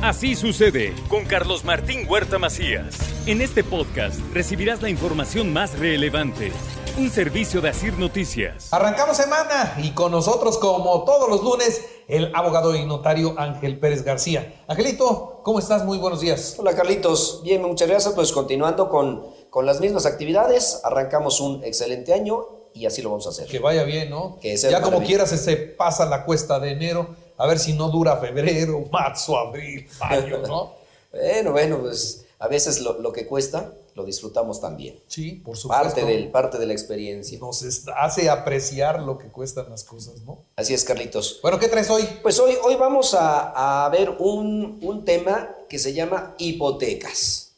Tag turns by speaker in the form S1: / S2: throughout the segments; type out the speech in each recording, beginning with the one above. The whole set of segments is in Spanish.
S1: Así sucede con Carlos Martín Huerta Macías. En este podcast recibirás la información más relevante. Un servicio de Asir Noticias.
S2: Arrancamos semana y con nosotros, como todos los lunes, el abogado y notario Ángel Pérez García. Angelito, ¿cómo estás? Muy buenos días.
S3: Hola Carlitos, bien, muchas gracias. Pues continuando con, con las mismas actividades, arrancamos un excelente año y así lo vamos a hacer.
S2: Que vaya bien, ¿no?
S3: Que sea
S2: ya como quieras se pasa la cuesta de enero, a ver si no dura febrero, marzo, abril, mayo, ¿no?
S3: Bueno, bueno, pues a veces lo, lo que cuesta lo disfrutamos también.
S2: Sí, por supuesto.
S3: Parte, del, parte de la experiencia.
S2: Nos hace apreciar lo que cuestan las cosas, ¿no?
S3: Así es, Carlitos.
S2: Bueno, ¿qué traes hoy?
S3: Pues hoy, hoy vamos a, a ver un, un tema que se llama hipotecas.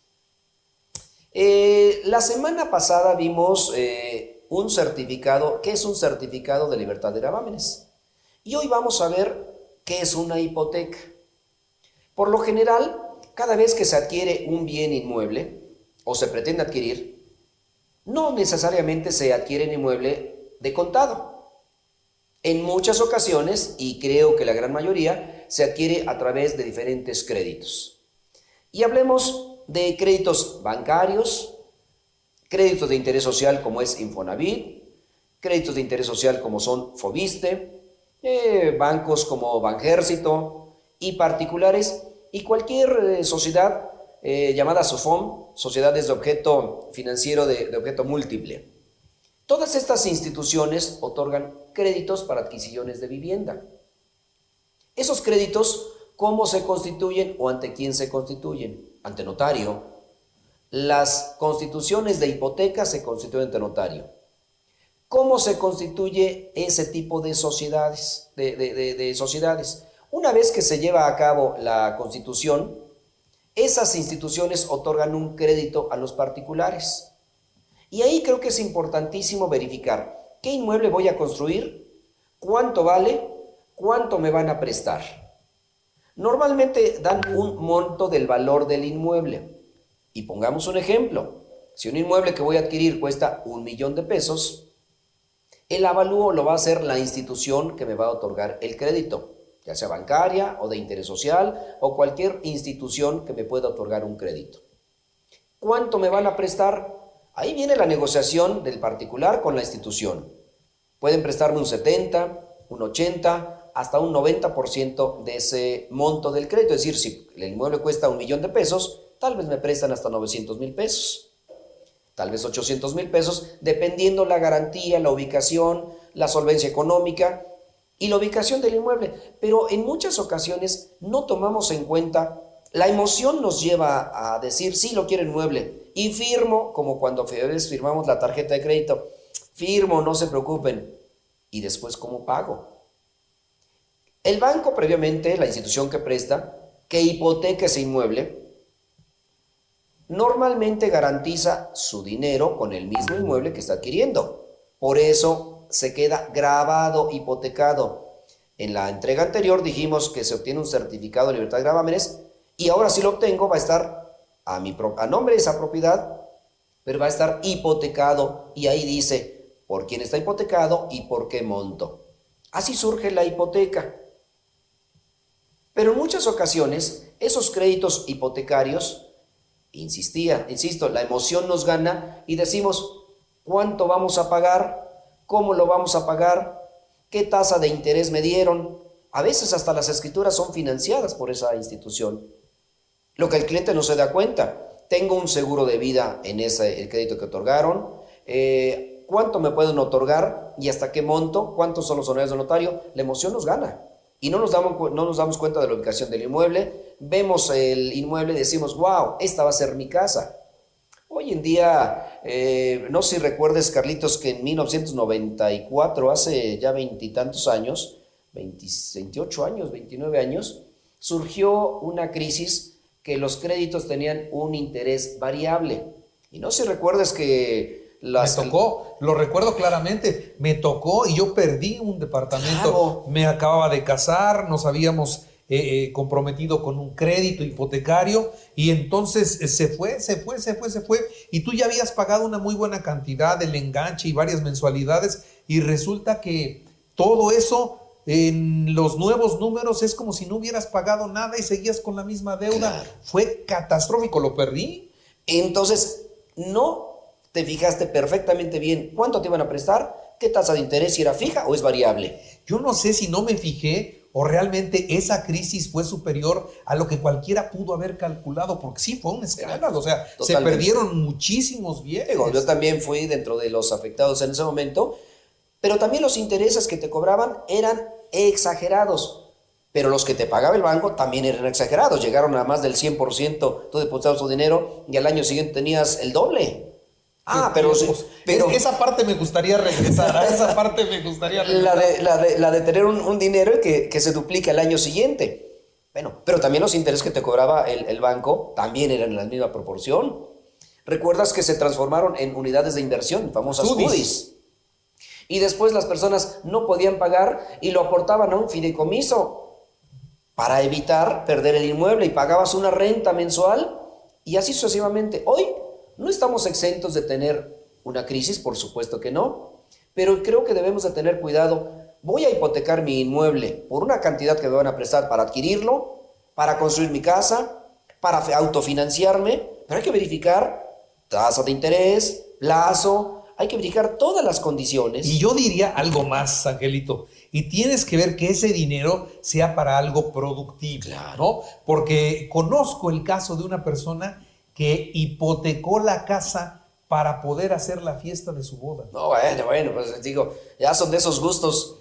S3: Eh, la semana pasada vimos eh, un certificado, ¿qué es un certificado de libertad de gravámenes? Y hoy vamos a ver qué es una hipoteca. Por lo general, cada vez que se adquiere un bien inmueble o se pretende adquirir, no necesariamente se adquiere un inmueble de contado. En muchas ocasiones, y creo que la gran mayoría, se adquiere a través de diferentes créditos. Y hablemos de créditos bancarios, créditos de interés social como es Infonavit, créditos de interés social como son Fobiste, eh, bancos como Banjército y particulares y cualquier eh, sociedad eh, llamada SOFOM, sociedades de objeto financiero de- de objeto múltiple. Todas estas instituciones otorgan créditos para adquisiciones de vivienda. Esos créditos, ¿cómo se constituyen o ante quién se constituyen? Ante notario. Las constituciones de hipoteca se constituyen ante notario. ¿Cómo se constituye ese tipo de sociedades? De, de- de- de sociedades? Una vez que se lleva a cabo la constitución, esas instituciones otorgan un crédito a los particulares. Y ahí creo que es importantísimo verificar qué inmueble voy a construir, cuánto vale, cuánto me van a prestar. Normalmente dan un monto del valor del inmueble. Y pongamos un ejemplo. Si un inmueble que voy a adquirir cuesta un millón de pesos, el avalúo lo va a hacer la institución que me va a otorgar el crédito, ya sea bancaria o de interés social o cualquier institución que me pueda otorgar un crédito. ¿Cuánto me van a prestar? Ahí viene la negociación del particular con la institución. Pueden prestarme un 70, un 80, hasta un 90% de ese monto del crédito. Es decir, si el inmueble cuesta un millón de pesos, tal vez me prestan hasta 900 mil pesos tal vez 800 mil pesos, dependiendo la garantía, la ubicación, la solvencia económica y la ubicación del inmueble. Pero en muchas ocasiones no tomamos en cuenta, la emoción nos lleva a decir, sí, lo quiero inmueble, y firmo, como cuando firmamos la tarjeta de crédito, firmo, no se preocupen, y después, ¿cómo pago? El banco previamente, la institución que presta, que hipoteca ese inmueble, normalmente garantiza su dinero con el mismo inmueble que está adquiriendo. Por eso se queda grabado, hipotecado. En la entrega anterior dijimos que se obtiene un certificado de libertad de gravámenes y ahora si lo obtengo va a estar a, mi a nombre de esa propiedad, pero va a estar hipotecado y ahí dice por quién está hipotecado y por qué monto. Así surge la hipoteca. Pero en muchas ocasiones esos créditos hipotecarios insistía, insisto, la emoción nos gana y decimos, ¿cuánto vamos a pagar? ¿Cómo lo vamos a pagar? ¿Qué tasa de interés me dieron? A veces hasta las escrituras son financiadas por esa institución. Lo que el cliente no se da cuenta. Tengo un seguro de vida en ese el crédito que otorgaron. Eh, ¿Cuánto me pueden otorgar y hasta qué monto? ¿Cuántos son los honorarios del notario? La emoción nos gana. Y no nos, damos, no nos damos cuenta de la ubicación del inmueble. Vemos el inmueble y decimos, wow, esta va a ser mi casa. Hoy en día, eh, no sé si recuerdes, Carlitos, que en 1994, hace ya veintitantos años, 20 28 años, 29 años, surgió una crisis que los créditos tenían un interés variable. Y no sé si recuerdas que las...
S2: me tocó, lo recuerdo claramente, me tocó y yo perdí un departamento.
S3: Claro.
S2: Me acababa de casar, nos habíamos eh, eh, comprometido con un crédito hipotecario y entonces eh, se fue, se fue, se fue, se fue y tú ya habías pagado una muy buena cantidad del enganche y varias mensualidades y resulta que todo eso en los nuevos números es como si no hubieras pagado nada y seguías con la misma deuda. Fue catastrófico, lo perdí.
S3: Entonces, no te fijaste perfectamente bien cuánto te iban a prestar, qué tasa de interés, si era fija o es variable.
S2: Yo no sé si no me fijé o realmente esa crisis fue superior a lo que cualquiera pudo haber calculado, porque sí fue un escándalo, o sea, se perdieron muchísimos bienes.
S3: Yo también fui dentro de los afectados en ese momento, pero también los intereses que te cobraban eran exagerados. Pero los que te pagaba el banco también eran exagerados, llegaron a más del 100%, tú depositabas tu dinero y al año siguiente tenías el doble.
S2: Ah, pero, pero esa parte me gustaría regresar, a esa parte me gustaría
S3: regresar. La de, la de, tener un, dinero que, que se duplica el año siguiente. Bueno, pero también los intereses que te cobraba el, banco también eran en la misma proporción. ¿Recuerdas que se transformaron en unidades de inversión, famosas UDIs? Y después las personas no podían pagar y lo aportaban a un fideicomiso para evitar perder el inmueble y pagabas una renta mensual y así sucesivamente. Hoy no estamos exentos de tener una crisis, por supuesto que no, pero creo que debemos de tener cuidado. Voy a hipotecar mi inmueble por una cantidad que me van a prestar para adquirirlo, para construir mi casa, para autofinanciarme, pero hay que verificar tasa de interés, plazo, hay que verificar todas las condiciones.
S2: Y yo diría algo más, Angelito, y tienes que ver que ese dinero sea para algo productivo, claro. Porque conozco el caso de una persona que hipotecó la casa para poder hacer la fiesta de su boda.
S3: No, bueno, bueno, pues digo, ya son de esos gustos.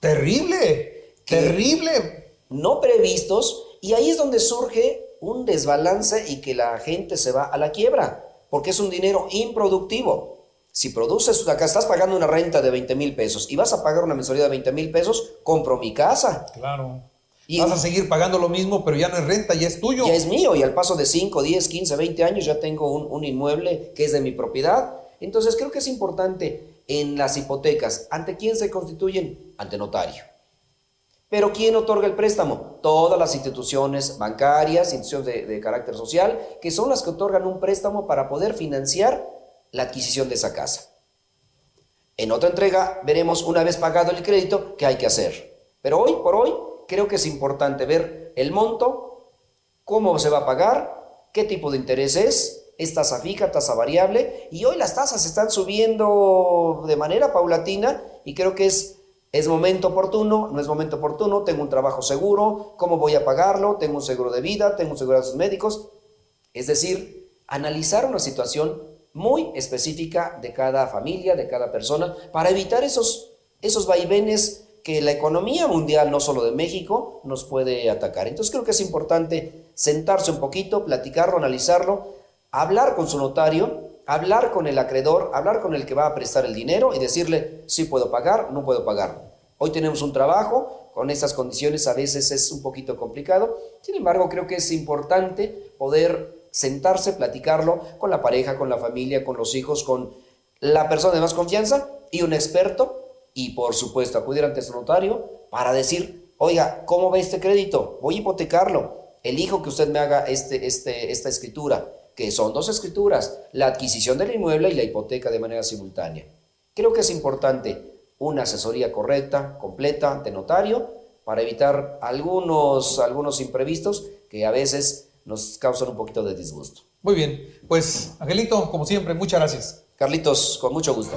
S2: Terrible, terrible.
S3: No previstos, y ahí es donde surge un desbalance y que la gente se va a la quiebra, porque es un dinero improductivo. Si produces acá, estás pagando una renta de 20 mil pesos y vas a pagar una mensualidad de 20 mil pesos, compro mi casa.
S2: Claro. Vas a seguir pagando lo mismo, pero ya no es renta, ya es tuyo.
S3: Ya es mío y al paso de 5, 10, 15, 20 años ya tengo un, inmueble que es de mi propiedad. Entonces creo que es importante en las hipotecas, ¿ante quién se constituyen? Ante notario. Pero ¿quién otorga el préstamo? Todas las instituciones bancarias, instituciones de, de, carácter social, que son las que otorgan un préstamo para poder financiar la adquisición de esa casa. En otra entrega veremos una vez pagado el crédito qué hay que hacer. Pero hoy por hoy creo que es importante ver el monto, cómo se va a pagar, qué tipo de interés es, es tasa fija, tasa variable, y hoy las tasas están subiendo de manera paulatina y creo que es, es momento oportuno, no es momento oportuno, tengo un trabajo seguro, cómo voy a pagarlo, tengo un seguro de vida, tengo un seguro de médicos, es decir, analizar una situación muy específica de cada familia, de cada persona, para evitar esos, esos vaivenes que la economía mundial, no solo de México, nos puede atacar. Entonces creo que es importante sentarse un poquito, platicarlo, analizarlo, hablar con su notario, hablar con el acreedor, hablar con el que va a prestar el dinero y decirle si puedo pagar, no puedo pagar. Hoy tenemos un trabajo, con estas condiciones a veces es un poquito complicado, sin embargo creo que es importante poder sentarse, platicarlo con la pareja, con la familia, con los hijos, con la persona de más confianza y un experto y por supuesto acudir ante su notario para decir, oiga, ¿cómo ve este crédito? Voy a hipotecarlo. Elijo que usted me haga este, este, esta escritura, que son dos escrituras, la adquisición del inmueble y la hipoteca de manera simultánea. Creo que es importante una asesoría correcta, completa ante notario, para evitar algunos, algunos imprevistos que a veces nos causan un poquito de disgusto.
S2: Muy bien, pues Angelito, como siempre, muchas gracias.
S3: Carlitos, con mucho gusto.